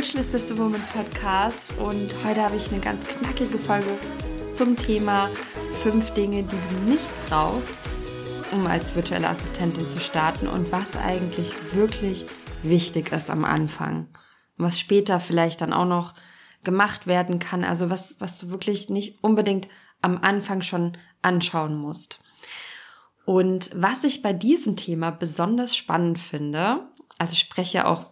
Im Virtualist the Woman Podcast und heute habe ich eine ganz knackige Folge zum Thema fünf Dinge, die du nicht brauchst, um als virtuelle Assistentin zu starten und was eigentlich wirklich wichtig ist am Anfang. Und was später vielleicht dann auch noch gemacht werden kann. Also was, was du wirklich nicht unbedingt am Anfang schon anschauen musst. Und was ich bei diesem Thema besonders spannend finde, also ich spreche auch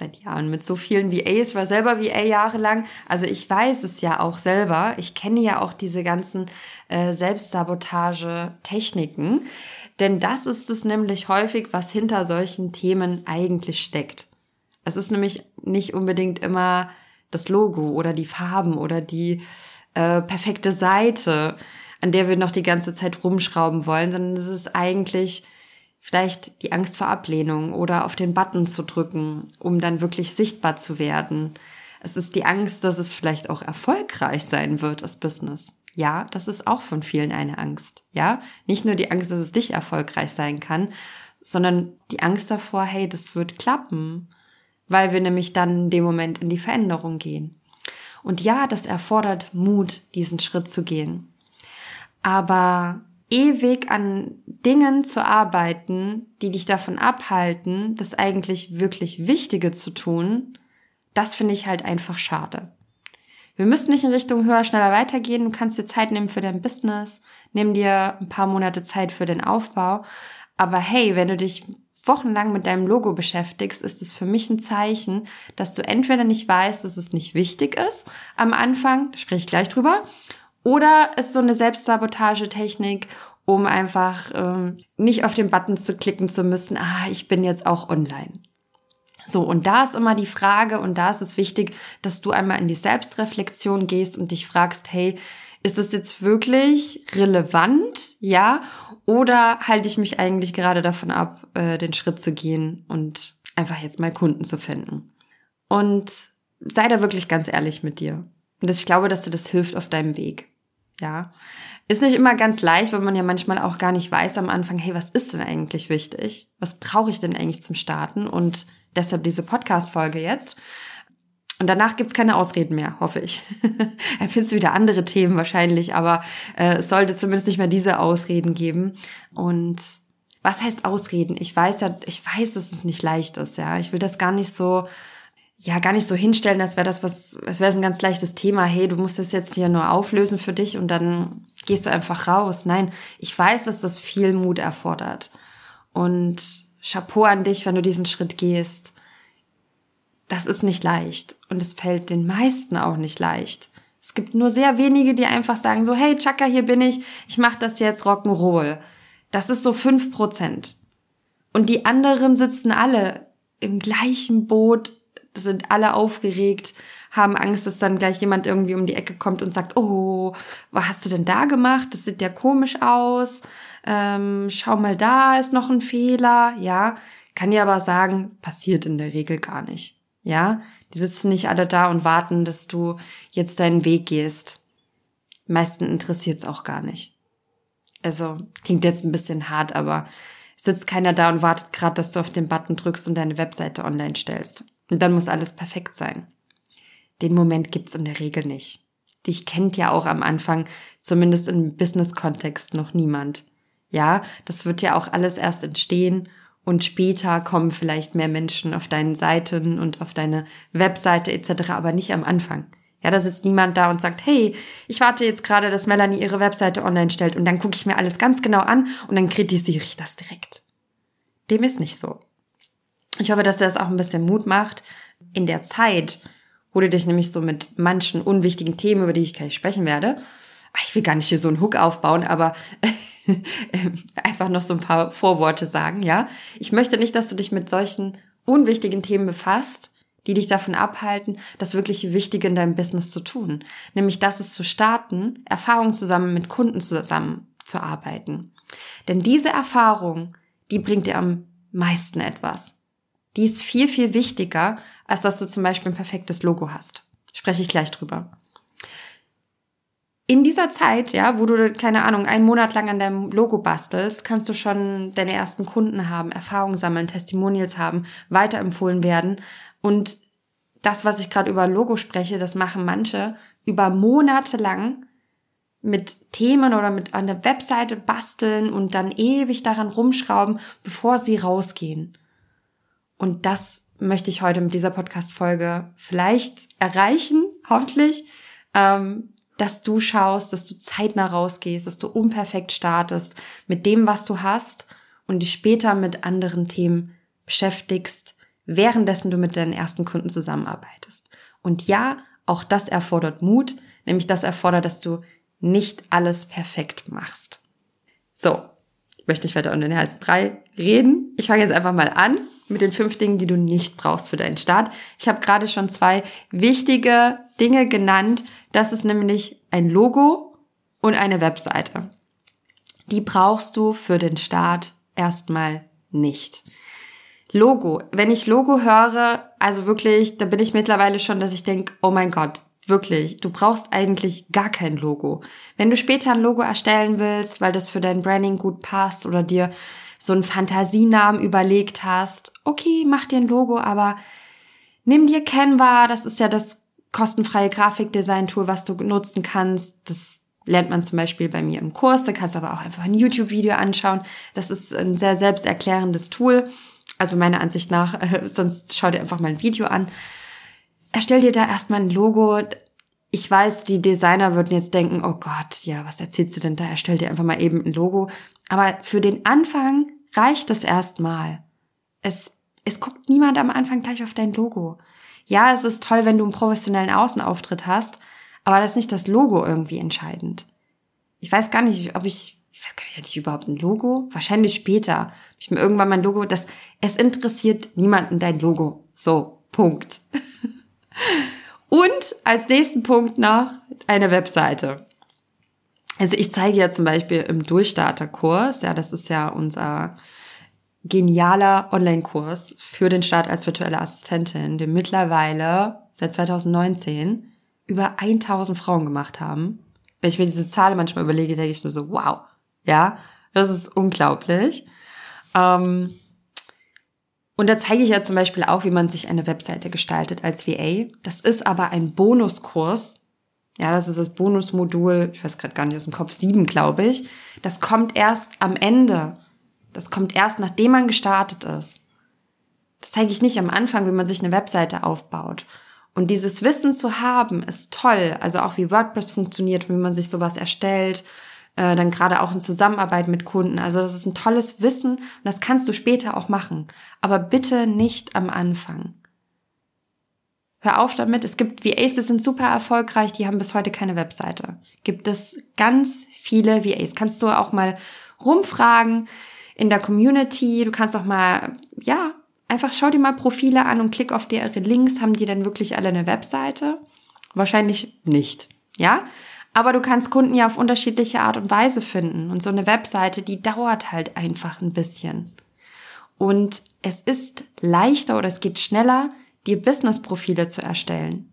seit Jahren mit so vielen VAs, war selber VA jahrelang. Also ich weiß es ja auch selber. Ich kenne ja auch diese ganzen äh, Selbstsabotage-Techniken. Denn das ist es nämlich häufig, was hinter solchen Themen eigentlich steckt. Es ist nämlich nicht unbedingt immer das Logo oder die Farben oder die äh, perfekte Seite, an der wir noch die ganze Zeit rumschrauben wollen, sondern es ist eigentlich vielleicht die Angst vor Ablehnung oder auf den Button zu drücken, um dann wirklich sichtbar zu werden. Es ist die Angst, dass es vielleicht auch erfolgreich sein wird, das Business. Ja, das ist auch von vielen eine Angst. Ja, nicht nur die Angst, dass es dich erfolgreich sein kann, sondern die Angst davor, hey, das wird klappen, weil wir nämlich dann in dem Moment in die Veränderung gehen. Und ja, das erfordert Mut, diesen Schritt zu gehen. Aber ewig an Dingen zu arbeiten, die dich davon abhalten, das eigentlich wirklich Wichtige zu tun, das finde ich halt einfach schade. Wir müssen nicht in Richtung höher, schneller weitergehen. Du kannst dir Zeit nehmen für dein Business, nimm dir ein paar Monate Zeit für den Aufbau. Aber hey, wenn du dich wochenlang mit deinem Logo beschäftigst, ist es für mich ein Zeichen, dass du entweder nicht weißt, dass es nicht wichtig ist am Anfang, da spreche ich gleich drüber, oder ist so eine Selbstsabotagetechnik, um einfach ähm, nicht auf den Button zu klicken zu müssen, ah, ich bin jetzt auch online. So, und da ist immer die Frage, und da ist es wichtig, dass du einmal in die Selbstreflexion gehst und dich fragst, hey, ist es jetzt wirklich relevant, ja? Oder halte ich mich eigentlich gerade davon ab, äh, den Schritt zu gehen und einfach jetzt mal Kunden zu finden? Und sei da wirklich ganz ehrlich mit dir. Und ich glaube, dass dir das hilft auf deinem Weg. Ja. Ist nicht immer ganz leicht, weil man ja manchmal auch gar nicht weiß am Anfang, hey, was ist denn eigentlich wichtig? Was brauche ich denn eigentlich zum Starten? Und deshalb diese Podcast-Folge jetzt. Und danach gibt's keine Ausreden mehr, hoffe ich. er findest wieder andere Themen wahrscheinlich, aber äh, es sollte zumindest nicht mehr diese Ausreden geben. Und was heißt Ausreden? Ich weiß ja, ich weiß, dass es nicht leicht ist, ja. Ich will das gar nicht so ja gar nicht so hinstellen, als wäre das was, als wäre es ein ganz leichtes Thema. Hey, du musst das jetzt hier nur auflösen für dich und dann gehst du einfach raus. Nein, ich weiß, dass das viel Mut erfordert. Und Chapeau an dich, wenn du diesen Schritt gehst. Das ist nicht leicht und es fällt den meisten auch nicht leicht. Es gibt nur sehr wenige, die einfach sagen so, hey Chaka, hier bin ich, ich mache das jetzt Rock'n'Roll. Das ist so fünf Prozent. Und die anderen sitzen alle im gleichen Boot sind alle aufgeregt, haben Angst, dass dann gleich jemand irgendwie um die Ecke kommt und sagt, oh, was hast du denn da gemacht? Das sieht ja komisch aus. Ähm, schau mal, da ist noch ein Fehler. Ja, kann dir aber sagen, passiert in der Regel gar nicht. Ja, die sitzen nicht alle da und warten, dass du jetzt deinen Weg gehst. Meisten interessiert es auch gar nicht. Also klingt jetzt ein bisschen hart, aber sitzt keiner da und wartet gerade, dass du auf den Button drückst und deine Webseite online stellst. Und dann muss alles perfekt sein. Den Moment gibt's in der Regel nicht. Dich kennt ja auch am Anfang, zumindest im Business-Kontext, noch niemand. Ja, das wird ja auch alles erst entstehen und später kommen vielleicht mehr Menschen auf deinen Seiten und auf deine Webseite etc., aber nicht am Anfang. Ja, da sitzt niemand da und sagt, hey, ich warte jetzt gerade, dass Melanie ihre Webseite online stellt und dann gucke ich mir alles ganz genau an und dann kritisiere ich das direkt. Dem ist nicht so. Ich hoffe, dass dir das auch ein bisschen Mut macht. In der Zeit, wo du dich nämlich so mit manchen unwichtigen Themen, über die ich gleich sprechen werde, ah, ich will gar nicht hier so einen Hook aufbauen, aber einfach noch so ein paar Vorworte sagen, ja. Ich möchte nicht, dass du dich mit solchen unwichtigen Themen befasst, die dich davon abhalten, das wirklich Wichtige in deinem Business zu tun. Nämlich, das ist zu starten, Erfahrungen zusammen mit Kunden zusammen zu arbeiten. Denn diese Erfahrung, die bringt dir am meisten etwas die ist viel, viel wichtiger, als dass du zum Beispiel ein perfektes Logo hast. Spreche ich gleich drüber. in dieser Zeit, ja, wo du, keine Ahnung, einen Monat lang an deinem Logo bastelst, kannst du schon deine ersten Kunden haben, Erfahrungen sammeln, Testimonials haben, weiterempfohlen werden. Und das, was ich gerade über Logo spreche, das machen manche über Monate lang mit Themen oder mit der Webseite basteln und dann ewig daran rumschrauben, bevor sie rausgehen. Und das möchte ich heute mit dieser Podcast-Folge vielleicht erreichen, hoffentlich, ähm, dass du schaust, dass du zeitnah rausgehst, dass du unperfekt startest mit dem, was du hast und dich später mit anderen Themen beschäftigst, währenddessen du mit deinen ersten Kunden zusammenarbeitest. Und ja, auch das erfordert Mut, nämlich das erfordert, dass du nicht alles perfekt machst. So, ich möchte nicht weiter um den heißen Brei reden. Ich fange jetzt einfach mal an mit den fünf Dingen, die du nicht brauchst für deinen Start. Ich habe gerade schon zwei wichtige Dinge genannt. Das ist nämlich ein Logo und eine Webseite. Die brauchst du für den Start erstmal nicht. Logo. Wenn ich Logo höre, also wirklich, da bin ich mittlerweile schon, dass ich denke, oh mein Gott, wirklich, du brauchst eigentlich gar kein Logo. Wenn du später ein Logo erstellen willst, weil das für dein Branding gut passt oder dir so einen Fantasienamen überlegt hast, okay, mach dir ein Logo, aber nimm dir Canva, das ist ja das kostenfreie Grafikdesign-Tool, was du nutzen kannst. Das lernt man zum Beispiel bei mir im Kurs. Da kannst du aber auch einfach ein YouTube-Video anschauen. Das ist ein sehr selbsterklärendes Tool. Also meiner Ansicht nach, äh, sonst schau dir einfach mal ein Video an. Erstell dir da erstmal ein Logo. Ich weiß, die Designer würden jetzt denken, oh Gott, ja, was erzählst du denn da? Erstell dir einfach mal eben ein Logo. Aber für den Anfang reicht es erstmal. Es, es guckt niemand am Anfang gleich auf dein Logo. Ja, es ist toll, wenn du einen professionellen Außenauftritt hast, aber das ist nicht das Logo irgendwie entscheidend. Ich weiß gar nicht, ob ich, ich weiß gar nicht, hatte ich überhaupt ein Logo? Wahrscheinlich später. Ich mir irgendwann mein Logo, das, es interessiert niemanden dein Logo. So, Punkt. Und als nächsten Punkt noch eine Webseite. Also ich zeige ja zum Beispiel im Durchstarterkurs, ja, das ist ja unser genialer Online-Kurs für den Start als virtuelle Assistentin, den mittlerweile seit 2019 über 1000 Frauen gemacht haben. Wenn ich mir diese Zahl manchmal überlege, denke ich nur so, wow, ja, das ist unglaublich. Ähm, und da zeige ich ja zum Beispiel auch, wie man sich eine Webseite gestaltet als VA. Das ist aber ein Bonuskurs, ja, das ist das Bonusmodul, ich weiß gerade gar nicht aus dem Kopf, sieben, glaube ich. Das kommt erst am Ende. Das kommt erst, nachdem man gestartet ist. Das zeige ich nicht am Anfang, wie man sich eine Webseite aufbaut. Und dieses Wissen zu haben, ist toll. Also auch wie WordPress funktioniert, wie man sich sowas erstellt, äh, dann gerade auch in Zusammenarbeit mit Kunden. Also das ist ein tolles Wissen und das kannst du später auch machen. Aber bitte nicht am Anfang. Hör auf damit. Es gibt VAs, die sind super erfolgreich, die haben bis heute keine Webseite. Gibt es ganz viele VAs. Kannst du auch mal rumfragen in der Community. Du kannst auch mal, ja, einfach schau dir mal Profile an und klick auf ihre Links. Haben die dann wirklich alle eine Webseite? Wahrscheinlich nicht. Ja? Aber du kannst Kunden ja auf unterschiedliche Art und Weise finden. Und so eine Webseite, die dauert halt einfach ein bisschen. Und es ist leichter oder es geht schneller, dir Business-Profile zu erstellen.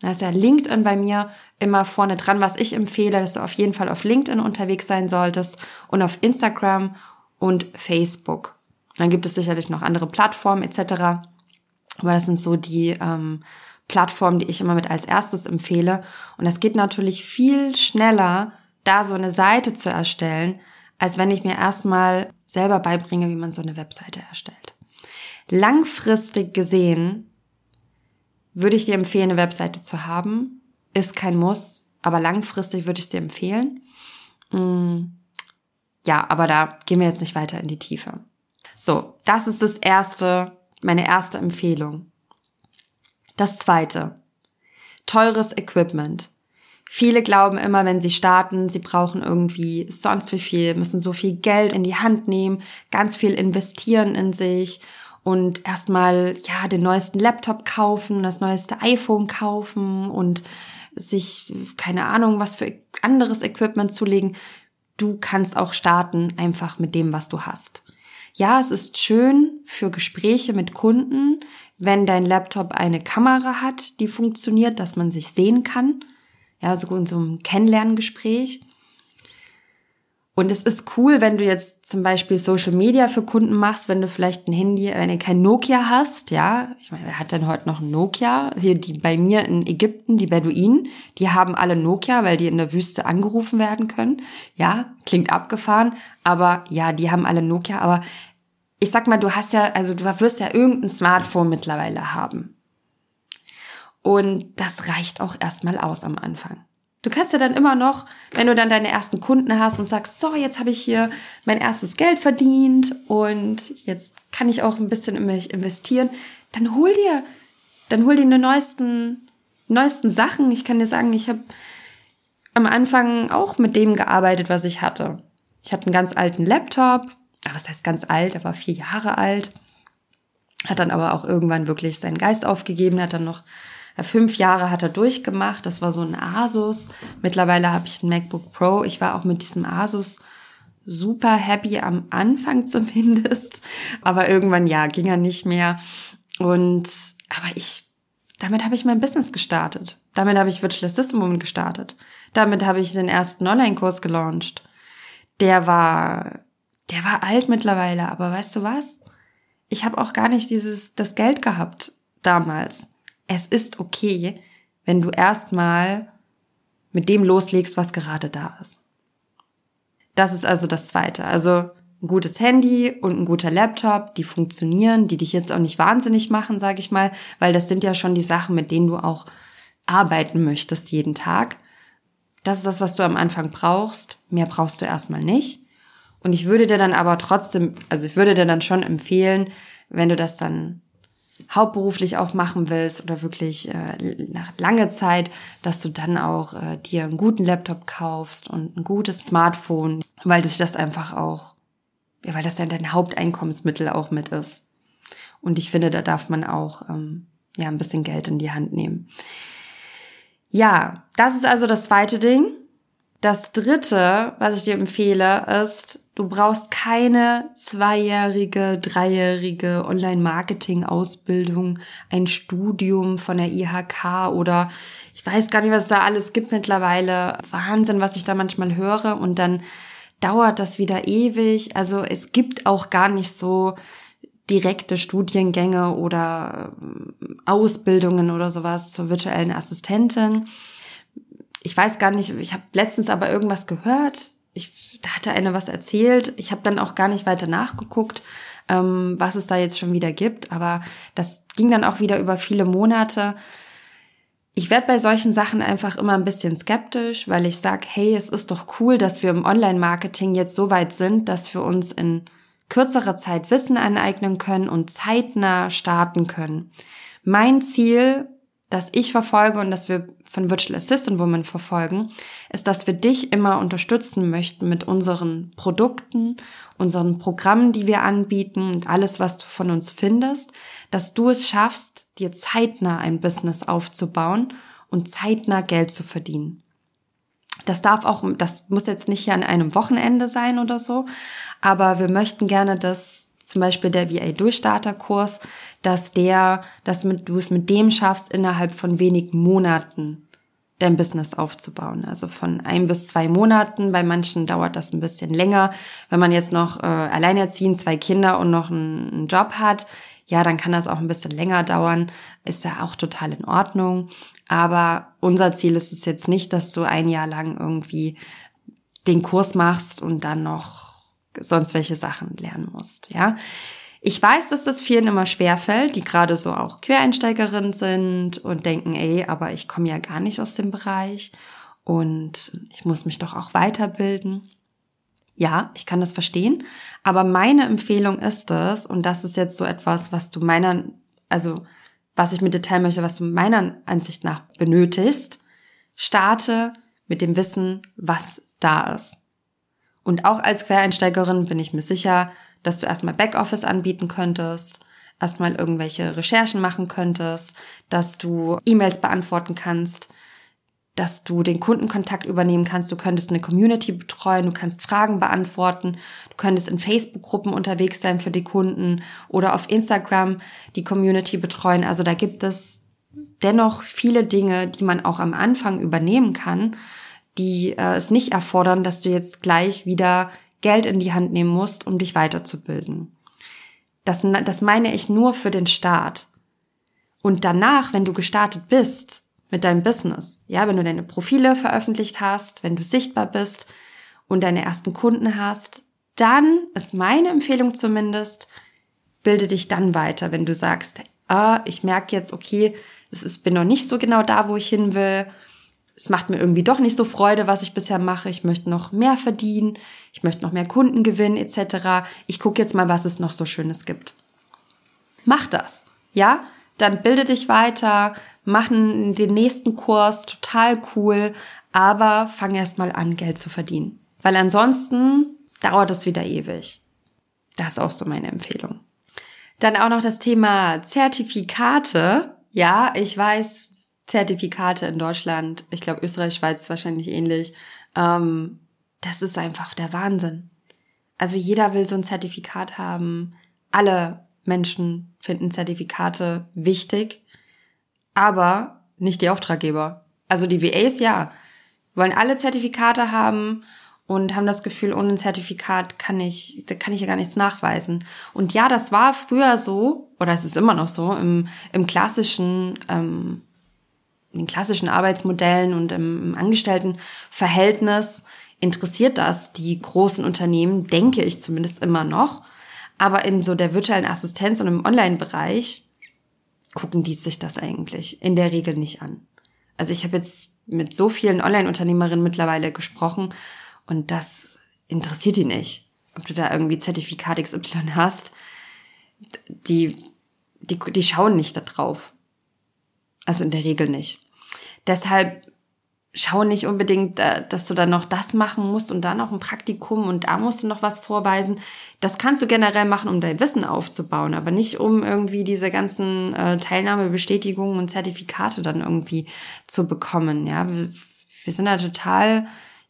Da ist ja LinkedIn bei mir immer vorne dran, was ich empfehle, dass du auf jeden Fall auf LinkedIn unterwegs sein solltest und auf Instagram und Facebook. Dann gibt es sicherlich noch andere Plattformen etc. Aber das sind so die ähm, Plattformen, die ich immer mit als erstes empfehle. Und das geht natürlich viel schneller, da so eine Seite zu erstellen, als wenn ich mir erstmal selber beibringe, wie man so eine Webseite erstellt. Langfristig gesehen würde ich dir empfehlen, eine Webseite zu haben. Ist kein Muss, aber langfristig würde ich es dir empfehlen. Mm, ja, aber da gehen wir jetzt nicht weiter in die Tiefe. So, das ist das erste, meine erste Empfehlung. Das zweite. Teures Equipment. Viele glauben immer, wenn sie starten, sie brauchen irgendwie sonst wie viel, müssen so viel Geld in die Hand nehmen, ganz viel investieren in sich und erstmal ja den neuesten Laptop kaufen, das neueste iPhone kaufen und sich keine Ahnung, was für anderes Equipment zulegen. Du kannst auch starten einfach mit dem, was du hast. Ja, es ist schön für Gespräche mit Kunden, wenn dein Laptop eine Kamera hat, die funktioniert, dass man sich sehen kann. Ja, so in so einem Kennenlerngespräch. Und es ist cool, wenn du jetzt zum Beispiel Social Media für Kunden machst, wenn du vielleicht ein Handy, wenn du kein Nokia hast, ja. Ich meine, wer hat denn heute noch ein Nokia? Hier, die bei mir in Ägypten, die Beduinen, die haben alle Nokia, weil die in der Wüste angerufen werden können. Ja, klingt abgefahren, aber ja, die haben alle Nokia, aber ich sag mal, du hast ja, also du wirst ja irgendein Smartphone mittlerweile haben. Und das reicht auch erstmal aus am Anfang. Du kannst ja dann immer noch, wenn du dann deine ersten Kunden hast und sagst, so, jetzt habe ich hier mein erstes Geld verdient und jetzt kann ich auch ein bisschen in mich investieren, dann hol dir, dann hol dir die neuesten, neuesten Sachen. Ich kann dir sagen, ich habe am Anfang auch mit dem gearbeitet, was ich hatte. Ich hatte einen ganz alten Laptop, ach, was heißt ganz alt, er war vier Jahre alt, hat dann aber auch irgendwann wirklich seinen Geist aufgegeben, hat dann noch Fünf Jahre hat er durchgemacht. Das war so ein Asus. Mittlerweile habe ich ein MacBook Pro. Ich war auch mit diesem Asus super happy am Anfang zumindest. Aber irgendwann, ja, ging er nicht mehr. Und, aber ich, damit habe ich mein Business gestartet. Damit habe ich Virtual Assistant Moment gestartet. Damit habe ich den ersten Online-Kurs gelauncht. Der war, der war alt mittlerweile, aber weißt du was? Ich habe auch gar nicht dieses, das Geld gehabt damals es ist okay, wenn du erstmal mit dem loslegst, was gerade da ist. Das ist also das Zweite. Also ein gutes Handy und ein guter Laptop, die funktionieren, die dich jetzt auch nicht wahnsinnig machen, sage ich mal, weil das sind ja schon die Sachen, mit denen du auch arbeiten möchtest jeden Tag. Das ist das, was du am Anfang brauchst. Mehr brauchst du erstmal nicht. Und ich würde dir dann aber trotzdem, also ich würde dir dann schon empfehlen, wenn du das dann hauptberuflich auch machen willst oder wirklich äh, nach lange Zeit, dass du dann auch äh, dir einen guten Laptop kaufst und ein gutes Smartphone, weil sich das einfach auch, ja, weil das dann dein Haupteinkommensmittel auch mit ist. Und ich finde, da darf man auch ähm, ja ein bisschen Geld in die Hand nehmen. Ja, das ist also das zweite Ding. Das dritte, was ich dir empfehle, ist, du brauchst keine zweijährige, dreijährige Online-Marketing-Ausbildung, ein Studium von der IHK oder ich weiß gar nicht, was es da alles gibt mittlerweile. Wahnsinn, was ich da manchmal höre und dann dauert das wieder ewig. Also es gibt auch gar nicht so direkte Studiengänge oder ähm, Ausbildungen oder sowas zur virtuellen Assistentin ich weiß gar nicht, ich habe letztens aber irgendwas gehört. Ich, da hatte eine was erzählt. Ich habe dann auch gar nicht weiter nachgeguckt, ähm, was es da jetzt schon wieder gibt. Aber das ging dann auch wieder über viele Monate. Ich werde bei solchen Sachen einfach immer ein bisschen skeptisch, weil ich sage, hey, es ist doch cool, dass wir im Online-Marketing jetzt so weit sind, dass wir uns in kürzerer Zeit Wissen aneignen können und zeitnah starten können. Mein Ziel das ich verfolge und das wir von Virtual Assistant Woman verfolgen, ist, dass wir dich immer unterstützen möchten mit unseren Produkten, unseren Programmen, die wir anbieten und alles, was du von uns findest, dass du es schaffst, dir zeitnah ein Business aufzubauen und zeitnah Geld zu verdienen. Das darf auch, das muss jetzt nicht hier an einem Wochenende sein oder so, aber wir möchten gerne, dass zum Beispiel der VA Durchstarterkurs, dass der, dass du es mit dem schaffst, innerhalb von wenigen Monaten dein Business aufzubauen. Also von ein bis zwei Monaten. Bei manchen dauert das ein bisschen länger. Wenn man jetzt noch äh, alleinerziehend zwei Kinder und noch einen Job hat, ja, dann kann das auch ein bisschen länger dauern. Ist ja auch total in Ordnung. Aber unser Ziel ist es jetzt nicht, dass du ein Jahr lang irgendwie den Kurs machst und dann noch sonst welche Sachen lernen musst, ja. Ich weiß, dass das vielen immer schwerfällt, die gerade so auch Quereinsteigerinnen sind und denken, ey, aber ich komme ja gar nicht aus dem Bereich und ich muss mich doch auch weiterbilden. Ja, ich kann das verstehen, aber meine Empfehlung ist es, und das ist jetzt so etwas, was du meiner, also was ich mit dir teilen möchte, was du meiner Ansicht nach benötigst, starte mit dem Wissen, was da ist. Und auch als Quereinsteigerin bin ich mir sicher, dass du erstmal Backoffice anbieten könntest, erstmal irgendwelche Recherchen machen könntest, dass du E-Mails beantworten kannst, dass du den Kundenkontakt übernehmen kannst, du könntest eine Community betreuen, du kannst Fragen beantworten, du könntest in Facebook-Gruppen unterwegs sein für die Kunden oder auf Instagram die Community betreuen. Also da gibt es dennoch viele Dinge, die man auch am Anfang übernehmen kann, die äh, es nicht erfordern, dass du jetzt gleich wieder Geld in die Hand nehmen musst, um dich weiterzubilden. Das, das meine ich nur für den Start. Und danach, wenn du gestartet bist mit deinem Business, ja, wenn du deine Profile veröffentlicht hast, wenn du sichtbar bist und deine ersten Kunden hast, dann ist meine Empfehlung zumindest, bilde dich dann weiter, wenn du sagst, ah, ich merke jetzt, okay, es ist, bin noch nicht so genau da, wo ich hin will. Es macht mir irgendwie doch nicht so Freude, was ich bisher mache. Ich möchte noch mehr verdienen. Ich möchte noch mehr Kunden gewinnen, etc. Ich gucke jetzt mal, was es noch so Schönes gibt. Mach das. Ja? Dann bilde dich weiter, mach den nächsten Kurs, total cool, aber fang erst mal an, Geld zu verdienen. Weil ansonsten dauert es wieder ewig. Das ist auch so meine Empfehlung. Dann auch noch das Thema Zertifikate. Ja, ich weiß, Zertifikate in Deutschland, ich glaube Österreich, Schweiz wahrscheinlich ähnlich. Ähm, das ist einfach der Wahnsinn. Also jeder will so ein Zertifikat haben. Alle Menschen finden Zertifikate wichtig, aber nicht die Auftraggeber. Also die VAs ja, wollen alle Zertifikate haben und haben das Gefühl, ohne ein Zertifikat kann ich, da kann ich ja gar nichts nachweisen. Und ja, das war früher so, oder es ist immer noch so, im, im klassischen, ähm, in den klassischen Arbeitsmodellen und im, Angestelltenverhältnis interessiert das die großen Unternehmen, denke ich zumindest immer noch. Aber in so der virtuellen Assistenz und im Online-Bereich gucken die sich das eigentlich in der Regel nicht an. Also ich habe jetzt mit so vielen Online-Unternehmerinnen mittlerweile gesprochen und das interessiert die nicht, ob du da irgendwie Zertifikat XY hast. Die, die, die schauen nicht da drauf. Also in der Regel nicht. Deshalb schau nicht unbedingt, äh, dass du dann noch das machen musst und dann noch ein Praktikum und da musst du noch was vorweisen. Das kannst du generell machen, um dein Wissen aufzubauen, aber nicht um irgendwie diese ganzen äh, Teilnahmebestätigungen und Zertifikate dann irgendwie zu bekommen. Ja, wir, wir sind da total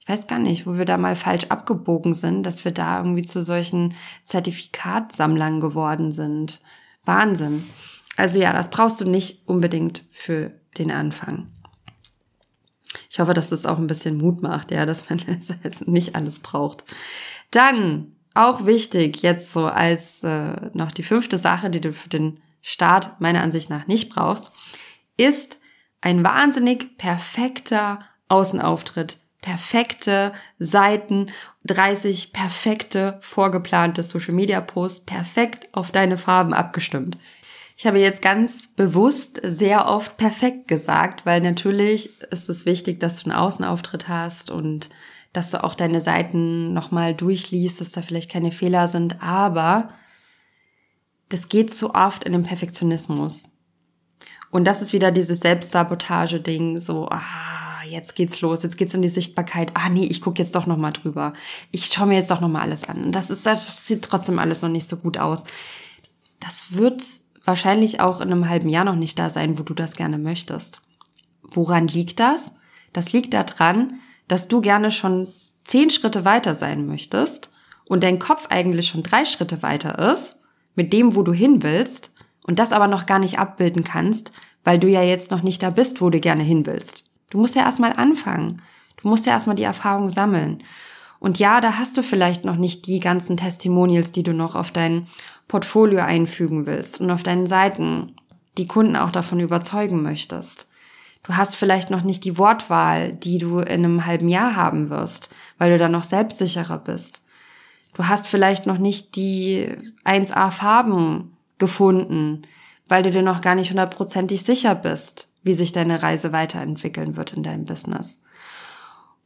ich weiß gar nicht, wo wir da mal falsch abgebogen sind, dass wir da irgendwie zu solchen Zertifikatsammlern geworden sind. Wahnsinn. Also ja, das brauchst du nicht unbedingt für den Anfang. Ich hoffe, dass das auch ein bisschen Mut macht, ja, dass man das nicht alles braucht. Dann auch wichtig, jetzt so als äh, noch die fünfte Sache, die du für den Start meiner Ansicht nach nicht brauchst, ist ein wahnsinnig perfekter Außenauftritt perfekte Seiten, 30 perfekte vorgeplante Social Media Posts, perfekt auf deine Farben abgestimmt. Ich habe jetzt ganz bewusst sehr oft perfekt gesagt, weil natürlich ist es wichtig, dass du einen Außenauftritt hast und dass du auch deine Seiten nochmal durchliest, dass da vielleicht keine Fehler sind, aber das geht zu oft in den Perfektionismus. Und das ist wieder dieses Selbstsabotage-Ding, so, ah, jetzt geht's los, jetzt geht's in die Sichtbarkeit. Ah nee, ich gucke jetzt doch noch mal drüber. Ich schaue mir jetzt doch noch mal alles an. Und das ist das sieht trotzdem alles noch nicht so gut aus. Das wird wahrscheinlich auch in einem halben Jahr noch nicht da sein, wo du das gerne möchtest. Woran liegt das? Das liegt daran, dass du gerne schon zehn Schritte weiter sein möchtest und dein Kopf eigentlich schon drei Schritte weiter ist mit dem, wo du hin willst und das aber noch gar nicht abbilden kannst, weil du ja jetzt noch nicht da bist, wo du gerne hin willst. Du musst ja erstmal anfangen. Du musst ja erstmal die Erfahrung sammeln. Und ja, da hast du vielleicht noch nicht die ganzen Testimonials, die du noch auf dein Portfolio einfügen willst und auf deinen Seiten die Kunden auch davon überzeugen möchtest. Du hast vielleicht noch nicht die Wortwahl, die du in einem halben Jahr haben wirst, weil du dann noch selbstsicherer bist. Du hast vielleicht noch nicht die 1A Farben gefunden, weil du dir noch gar nicht hundertprozentig sicher bist, wie sich deine Reise weiterentwickeln wird in deinem Business.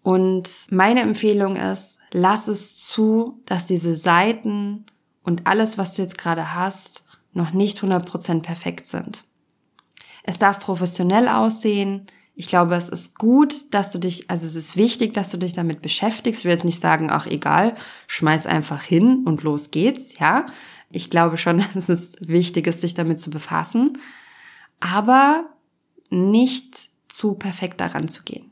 Und meine Empfehlung ist, lass es zu, dass diese Seiten und alles, was du jetzt gerade hast, noch nicht 100% perfekt sind. Es darf professionell aussehen. Ich glaube, es ist gut, dass du dich, also es ist wichtig, dass du dich damit beschäftigst. Ich will jetzt nicht sagen, ach egal, schmeiß einfach hin und los geht's, ja. Ich glaube schon, dass es wichtig ist, sich damit zu befassen. Aber nicht zu perfekt daran zu gehen.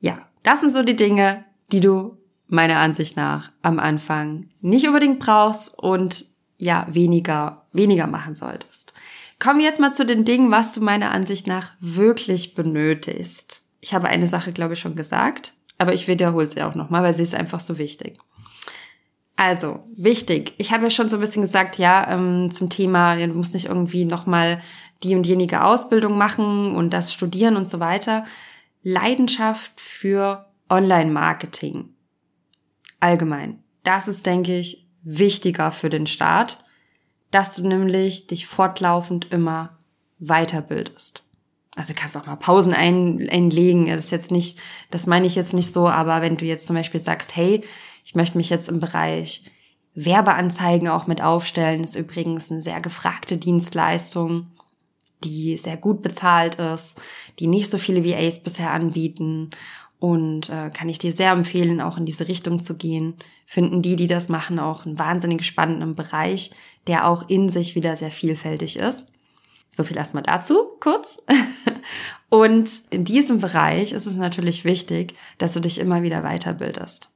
Ja, das sind so die Dinge, die du meiner Ansicht nach am Anfang nicht unbedingt brauchst und ja, weniger weniger machen solltest. Kommen wir jetzt mal zu den Dingen, was du meiner Ansicht nach wirklich benötigst. Ich habe eine Sache, glaube ich, schon gesagt, aber ich wiederhole sie auch nochmal, weil sie ist einfach so wichtig. Also, wichtig. Ich habe ja schon so ein bisschen gesagt, ja, ähm, zum Thema, du musst nicht irgendwie nochmal die und jenige Ausbildung machen und das studieren und so weiter. Leidenschaft für Online-Marketing. Allgemein. Das ist, denke ich, wichtiger für den Start, dass du nämlich dich fortlaufend immer weiterbildest. Also du kannst auch mal Pausen ein, einlegen. Das ist jetzt nicht, das meine ich jetzt nicht so, aber wenn du jetzt zum Beispiel sagst, hey, ich möchte mich jetzt im Bereich Werbeanzeigen auch mit aufstellen, ist übrigens eine sehr gefragte Dienstleistung, die sehr gut bezahlt ist, die nicht so viele VAs bisher anbieten und äh, kann ich dir sehr empfehlen, auch in diese Richtung zu gehen. Finden die, die das machen, auch einen wahnsinnig spannenden Bereich, der auch in sich wieder sehr vielfältig ist. So viel erstmal dazu, kurz. Und in diesem Bereich ist es natürlich wichtig, dass du dich immer wieder weiterbildest.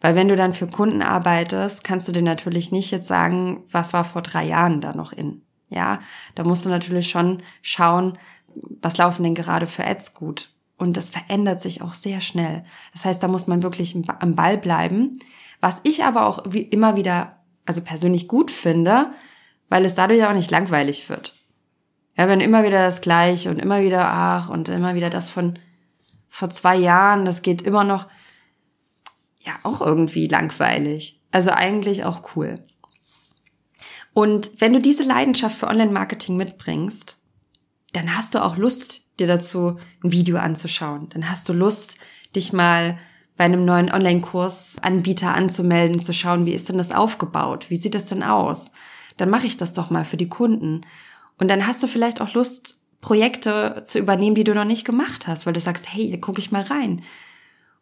Weil wenn du dann für Kunden arbeitest, kannst du dir natürlich nicht jetzt sagen, was war vor drei Jahren da noch in. Ja, da musst du natürlich schon schauen, was laufen denn gerade für Ads gut. Und das verändert sich auch sehr schnell. Das heißt, da muss man wirklich am Ball bleiben. Was ich aber auch immer wieder, also persönlich gut finde, weil es dadurch auch nicht langweilig wird. Ja, wenn immer wieder das Gleiche und immer wieder, ach, und immer wieder das von vor zwei Jahren, das geht immer noch, ja, auch irgendwie langweilig. Also eigentlich auch cool. Und wenn du diese Leidenschaft für Online-Marketing mitbringst, dann hast du auch Lust, dir dazu ein Video anzuschauen. Dann hast du Lust, dich mal bei einem neuen Online-Kurs-Anbieter anzumelden, zu schauen, wie ist denn das aufgebaut? Wie sieht das denn aus? Dann mache ich das doch mal für die Kunden. Und dann hast du vielleicht auch Lust, Projekte zu übernehmen, die du noch nicht gemacht hast, weil du sagst, hey, da gucke ich mal rein.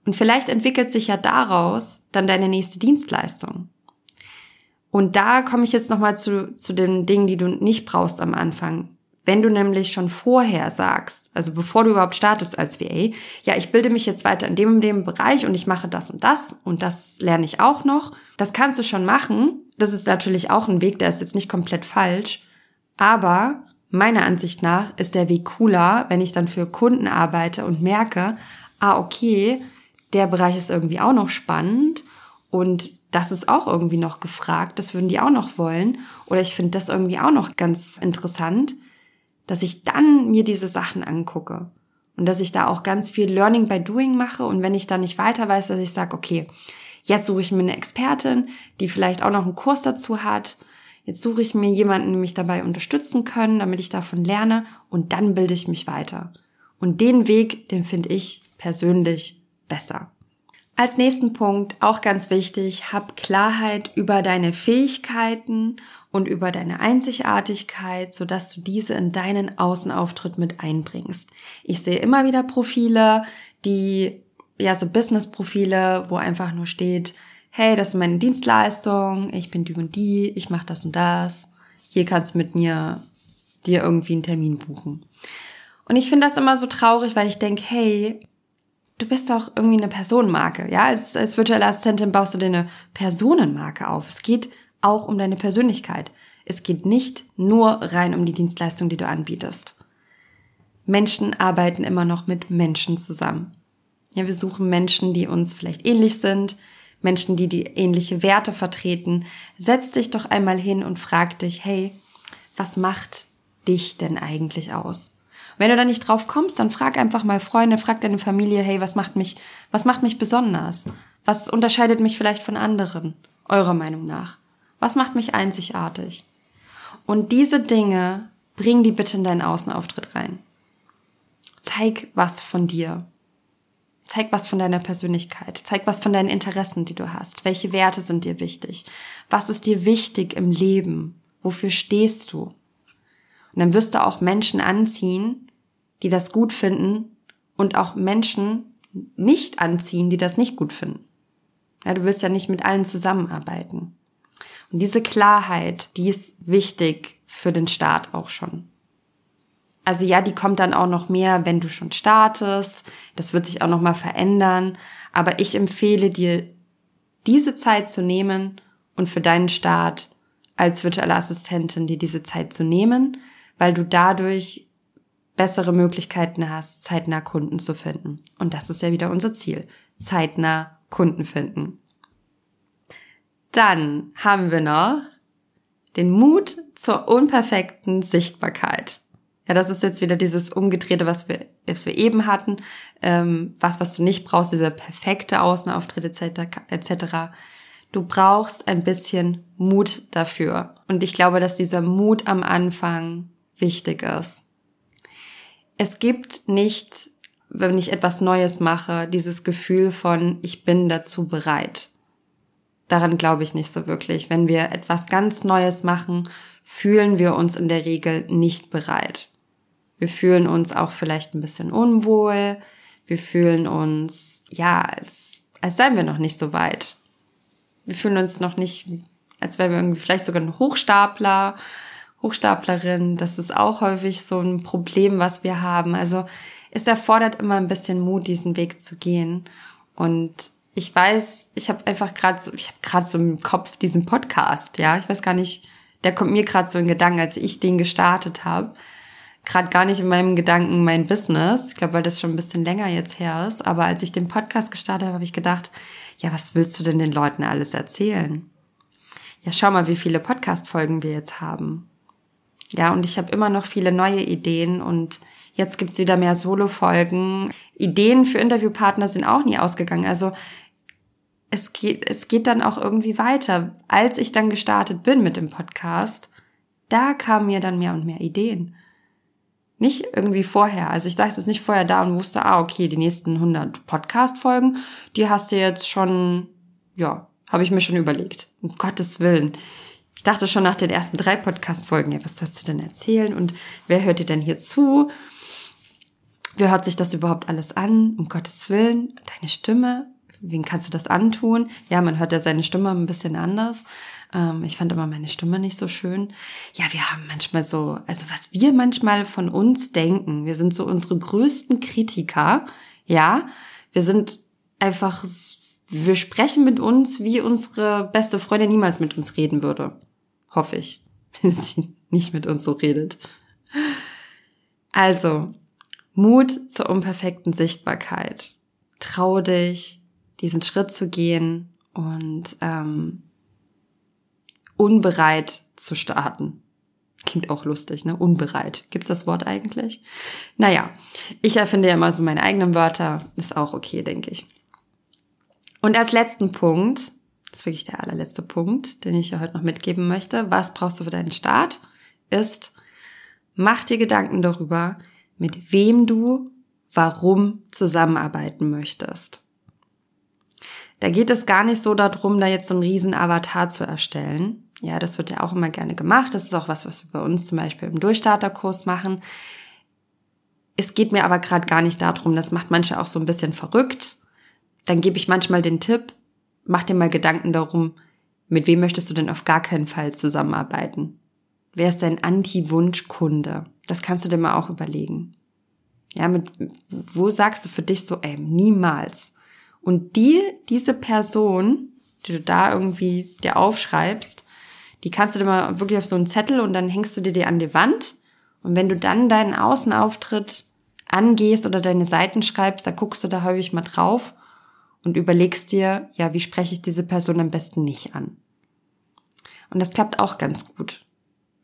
Und vielleicht entwickelt sich ja daraus dann deine nächste Dienstleistung. Und da komme ich jetzt nochmal zu, zu den Dingen, die du nicht brauchst am Anfang. Wenn du nämlich schon vorher sagst, also bevor du überhaupt startest als VA, ja, ich bilde mich jetzt weiter in dem und dem Bereich und ich mache das und das und das lerne ich auch noch, das kannst du schon machen. Das ist natürlich auch ein Weg, der ist jetzt nicht komplett falsch. Aber meiner Ansicht nach ist der Weg cooler, wenn ich dann für Kunden arbeite und merke, ah, okay, der Bereich ist irgendwie auch noch spannend und das ist auch irgendwie noch gefragt, das würden die auch noch wollen oder ich finde das irgendwie auch noch ganz interessant, dass ich dann mir diese Sachen angucke und dass ich da auch ganz viel Learning by Doing mache und wenn ich da nicht weiter weiß, dass ich sage, okay, jetzt suche ich mir eine Expertin, die vielleicht auch noch einen Kurs dazu hat Jetzt suche ich mir jemanden, der mich dabei unterstützen können, damit ich davon lerne und dann bilde ich mich weiter. Und den Weg, den finde ich persönlich besser. Als nächsten Punkt, auch ganz wichtig, hab Klarheit über deine Fähigkeiten und über deine Einzigartigkeit, sodass du diese in deinen Außenauftritt mit einbringst. Ich sehe immer wieder Profile, die, ja, so Business-Profile, wo einfach nur steht, hey, das ist meine Dienstleistung, ich bin die und die, ich mache das und das. Hier kannst du mit mir dir irgendwie einen Termin buchen. Und ich finde das immer so traurig, weil ich denke, hey, du bist doch irgendwie eine Personenmarke. Ja, als, als virtuelle Assistentin baust du dir eine Personenmarke auf. Es geht auch um deine Persönlichkeit. Es geht nicht nur rein um die Dienstleistung, die du anbietest. Menschen arbeiten immer noch mit Menschen zusammen. Ja, wir suchen Menschen, die uns vielleicht ähnlich sind, Menschen, die die ähnliche Werte vertreten. Setz dich doch einmal hin und frag dich, hey, was macht dich denn eigentlich aus? Wenn du da nicht drauf kommst, dann frag einfach mal Freunde, frag deine Familie, hey, was macht mich, was macht mich besonders? Was unterscheidet mich vielleicht von anderen, eurer Meinung nach? Was macht mich einzigartig? Und diese Dinge, bring die bitte in deinen Außenauftritt rein. Zeig was von dir. Zeig was von deiner Persönlichkeit. Zeig was von deinen Interessen, die du hast. Welche Werte sind dir wichtig? Was ist dir wichtig im Leben? Wofür stehst du? Und dann wirst du auch Menschen anziehen, die das gut finden und auch Menschen nicht anziehen, die das nicht gut finden. Ja, du wirst ja nicht mit allen zusammenarbeiten. Und diese Klarheit, die ist wichtig für den Start auch schon. Also ja, die kommt dann auch noch mehr, wenn du schon startest. Das wird sich auch noch mal verändern. Aber ich empfehle dir, diese Zeit zu nehmen und für deinen Start als virtuelle Assistentin dir diese Zeit zu nehmen, weil du dadurch bessere Möglichkeiten hast, zeitnah Kunden zu finden. Und das ist ja wieder unser Ziel. Zeitnah Kunden finden. Dann haben wir noch den Mut zur unperfekten Sichtbarkeit. Ja, das ist jetzt wieder dieses Umgedrehte, was wir, was wir eben hatten. Ähm, was, was du nicht brauchst, dieser perfekte Außenauftritt etc. etc. Du brauchst ein bisschen Mut dafür. Und ich glaube, dass dieser Mut am Anfang wichtig ist. Es gibt nicht, wenn ich etwas Neues mache, dieses Gefühl von, ich bin dazu bereit. Daran glaube ich nicht so wirklich. Wenn wir etwas ganz Neues machen, fühlen wir uns in der Regel nicht bereit. Wir fühlen uns auch vielleicht ein bisschen unwohl. Wir fühlen uns, ja, als, als seien wir noch nicht so weit. Wir fühlen uns noch nicht, als wären wir irgendwie vielleicht sogar ein Hochstapler, Hochstaplerin. Das ist auch häufig so ein Problem, was wir haben. Also es erfordert immer ein bisschen Mut, diesen Weg zu gehen. Und ich weiß, ich habe einfach gerade so, ich habe gerade so im Kopf diesen Podcast, ja, ich weiß gar nicht, der kommt mir gerade so in Gedanken, als ich den gestartet habe gerade gar nicht in meinem Gedanken mein Business. Ich glaube, weil das schon ein bisschen länger jetzt her ist. Aber als ich den Podcast gestartet habe, habe ich gedacht, ja, was willst du denn den Leuten alles erzählen? Ja, schau mal, wie viele Podcast-Folgen wir jetzt haben. Ja, und ich habe immer noch viele neue Ideen und jetzt gibt's wieder mehr Solo-Folgen. Ideen für Interviewpartner sind auch nie ausgegangen. Also es geht, es geht dann auch irgendwie weiter. Als ich dann gestartet bin mit dem Podcast, da kamen mir dann mehr und mehr Ideen. Nicht irgendwie vorher. Also ich dachte es nicht vorher da und wusste, ah, okay, die nächsten 100 Podcast-Folgen, die hast du jetzt schon, ja, habe ich mir schon überlegt. Um Gottes Willen. Ich dachte schon nach den ersten drei Podcast-Folgen, ja, was hast du denn erzählen und wer hört dir denn hier zu? Wer hört sich das überhaupt alles an? Um Gottes Willen, deine Stimme, wen kannst du das antun? Ja, man hört ja seine Stimme ein bisschen anders. Ähm, ich fand immer meine Stimme nicht so schön. Ja, wir haben manchmal so, also was wir manchmal von uns denken, wir sind so unsere größten Kritiker. Ja, wir sind einfach, wir sprechen mit uns, wie unsere beste Freundin niemals mit uns reden würde. Hoffe ich, wenn sie nicht mit uns so redet. Also, Mut zur unperfekten Sichtbarkeit. Trau dich, diesen Schritt zu gehen und ähm, unbereit zu starten. Klingt auch lustig, ne? Unbereit. Gibt's das Wort eigentlich? Naja, ich erfinde ja immer so meine eigenen Wörter. Ist auch okay, denke ich. Und als letzten Punkt, das ist wirklich der allerletzte Punkt, den ich ja heute noch mitgeben möchte, was brauchst du für deinen Start, ist, mach dir Gedanken darüber, mit wem du warum zusammenarbeiten möchtest. Da geht es gar nicht so darum, da jetzt so einen riesen Avatar zu erstellen, ja, das wird ja auch immer gerne gemacht. Das ist auch was, was wir bei uns zum Beispiel im Durchstarterkurs machen. Es geht mir aber gerade gar nicht darum, das macht manche auch so ein bisschen verrückt. Dann gebe ich manchmal den Tipp, mach dir mal Gedanken darum, mit wem möchtest du denn auf gar keinen Fall zusammenarbeiten? Wer ist dein Anti-Wunsch-Kunde? Das kannst du dir mal auch überlegen. Ja, mit, wo sagst du für dich so, ey, niemals. Und die, diese Person, die du da irgendwie dir aufschreibst, die kannst du dir mal wirklich auf so einen Zettel und dann hängst du dir die an die Wand. Und wenn du dann deinen Außenauftritt angehst oder deine Seiten schreibst, da guckst du da häufig mal drauf und überlegst dir, ja, wie spreche ich diese Person am besten nicht an? Und das klappt auch ganz gut.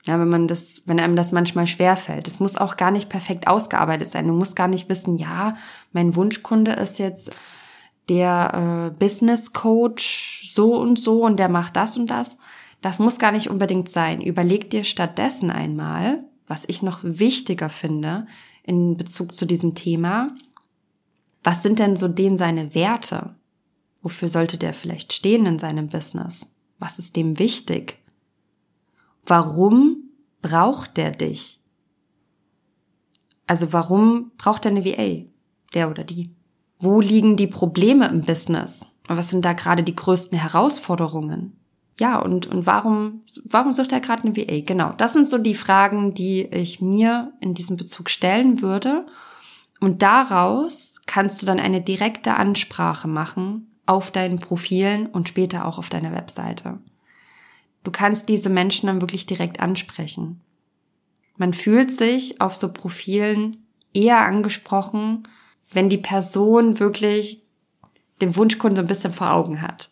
Ja, wenn man das, wenn einem das manchmal schwerfällt. Es muss auch gar nicht perfekt ausgearbeitet sein. Du musst gar nicht wissen, ja, mein Wunschkunde ist jetzt der äh, Business Coach so und so und der macht das und das. Das muss gar nicht unbedingt sein. Überleg dir stattdessen einmal, was ich noch wichtiger finde in Bezug zu diesem Thema, was sind denn so denen seine Werte? Wofür sollte der vielleicht stehen in seinem Business? Was ist dem wichtig? Warum braucht der dich? Also warum braucht er eine VA? Der oder die? Wo liegen die Probleme im Business? Was sind da gerade die größten Herausforderungen? ja, und, und warum, warum sucht er gerade eine VA? Genau, das sind so die Fragen, die ich mir in diesem Bezug stellen würde. Und daraus kannst du dann eine direkte Ansprache machen auf deinen Profilen und später auch auf deiner Webseite. Du kannst diese Menschen dann wirklich direkt ansprechen. Man fühlt sich auf so Profilen eher angesprochen, wenn die Person wirklich den Wunschkunden so ein bisschen vor Augen hat.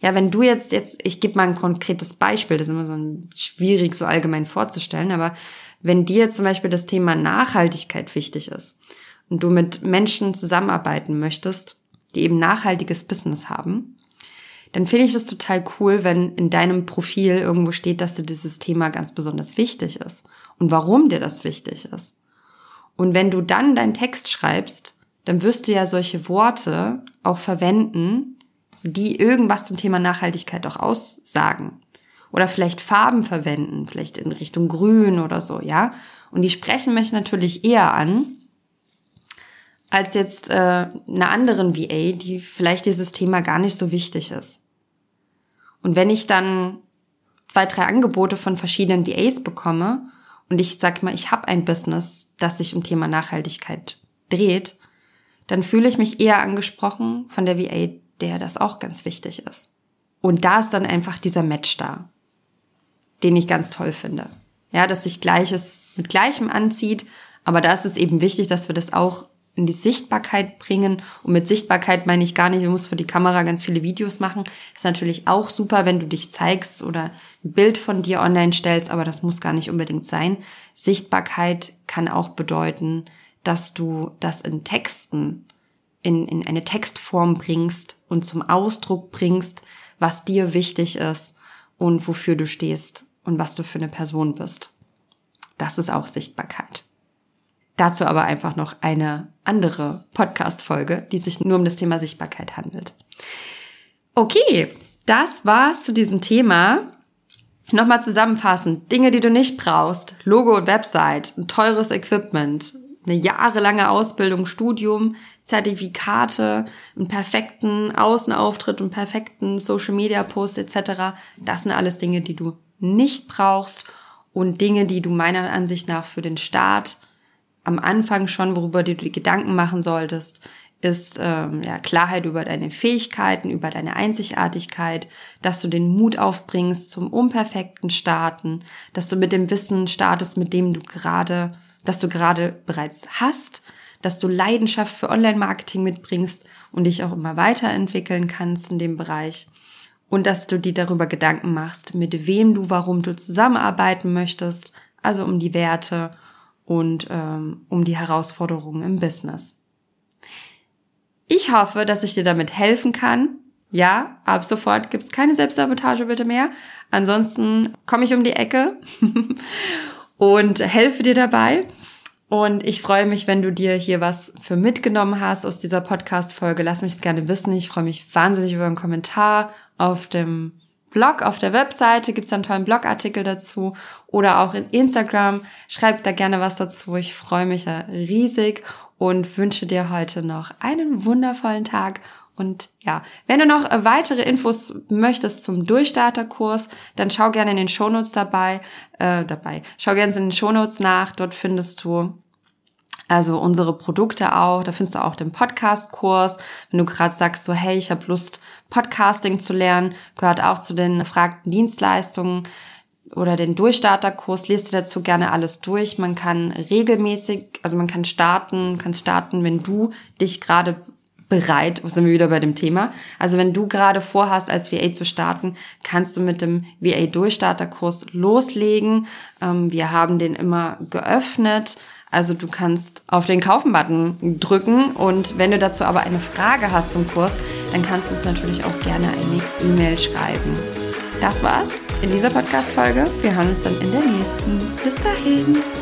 Ja, wenn du jetzt, jetzt, ich gebe mal ein konkretes Beispiel, das ist immer so ein, schwierig so allgemein vorzustellen, aber wenn dir zum Beispiel das Thema Nachhaltigkeit wichtig ist und du mit Menschen zusammenarbeiten möchtest, die eben nachhaltiges Business haben, dann finde ich es total cool, wenn in deinem Profil irgendwo steht, dass dir dieses Thema ganz besonders wichtig ist und warum dir das wichtig ist. Und wenn du dann deinen Text schreibst, dann wirst du ja solche Worte auch verwenden, die irgendwas zum Thema Nachhaltigkeit auch aussagen. Oder vielleicht Farben verwenden, vielleicht in Richtung Grün oder so, ja. Und die sprechen mich natürlich eher an, als jetzt äh, einer anderen VA, die vielleicht dieses Thema gar nicht so wichtig ist. Und wenn ich dann zwei, drei Angebote von verschiedenen VAs bekomme und ich sag mal, ich habe ein Business, das sich um Thema Nachhaltigkeit dreht, dann fühle ich mich eher angesprochen von der VA, der das auch ganz wichtig ist. Und da ist dann einfach dieser Match da, den ich ganz toll finde. Ja, dass sich Gleiches mit Gleichem anzieht, aber da ist es eben wichtig, dass wir das auch in die Sichtbarkeit bringen. Und mit Sichtbarkeit meine ich gar nicht, du musst für die Kamera ganz viele Videos machen. Ist natürlich auch super, wenn du dich zeigst oder ein Bild von dir online stellst, aber das muss gar nicht unbedingt sein. Sichtbarkeit kann auch bedeuten, dass du das in Texten, in, in eine Textform bringst und zum Ausdruck bringst, was dir wichtig ist und wofür du stehst und was du für eine Person bist. Das ist auch Sichtbarkeit. Dazu aber einfach noch eine andere Podcast-Folge, die sich nur um das Thema Sichtbarkeit handelt. Okay, das war's zu diesem Thema. Nochmal zusammenfassend. Dinge, die du nicht brauchst. Logo und Website, ein teures Equipment, eine jahrelange Ausbildung, Studium, Zertifikate, einen perfekten Außenauftritt, einen perfekten Social Media Post etc. Das sind alles Dinge, die du nicht brauchst und Dinge, die du meiner Ansicht nach für den Start am Anfang schon, worüber du dir Gedanken machen solltest, ist ähm, ja, Klarheit über deine Fähigkeiten, über deine Einzigartigkeit, dass du den Mut aufbringst zum unperfekten Starten, dass du mit dem Wissen startest, mit dem du gerade, dass du gerade bereits hast, dass du Leidenschaft für Online-Marketing mitbringst und dich auch immer weiterentwickeln kannst in dem Bereich und dass du dir darüber Gedanken machst, mit wem du, warum du zusammenarbeiten möchtest, also um die Werte und ähm, um die Herausforderungen im Business. Ich hoffe, dass ich dir damit helfen kann. Ja, ab sofort gibt's keine Selbstsabotage bitte mehr. Ansonsten komme ich um die Ecke und helfe dir dabei. Und ich freue mich, wenn du dir hier was für mitgenommen hast aus dieser Podcast-Folge. Lass mich es gerne wissen. Ich freue mich wahnsinnig über einen Kommentar auf dem Blog, auf der Webseite gibt's einen tollen Blogartikel dazu oder auch in Instagram. Schreib da gerne was dazu. Ich freue mich da riesig und wünsche dir heute noch einen wundervollen Tag. Und ja, wenn du noch weitere Infos möchtest zum Durchstarterkurs, dann schau gerne in den Shownotes dabei, äh, dabei. Schau gerne in den Shownotes nach. Dort findest du also unsere Produkte auch. Da findest du auch den Podcast-Kurs. Wenn du gerade sagst, so hey, ich habe Lust, Podcasting zu lernen, gehört auch zu den gefragten Dienstleistungen oder den Durchstarterkurs, liest dir dazu gerne alles durch. Man kann regelmäßig, also man kann starten, kann starten, wenn du dich gerade bereit, sind wir wieder bei dem Thema. Also wenn du gerade vorhast, als VA zu starten, kannst du mit dem VA Durchstarterkurs loslegen. Ähm, wir haben den immer geöffnet also du kannst auf den Kaufen-Button drücken und wenn du dazu aber eine Frage hast zum Kurs, dann kannst du uns natürlich auch gerne eine E-Mail schreiben. Das war's in dieser Podcast-Folge. Wir hören uns dann in der nächsten. Bis dahin.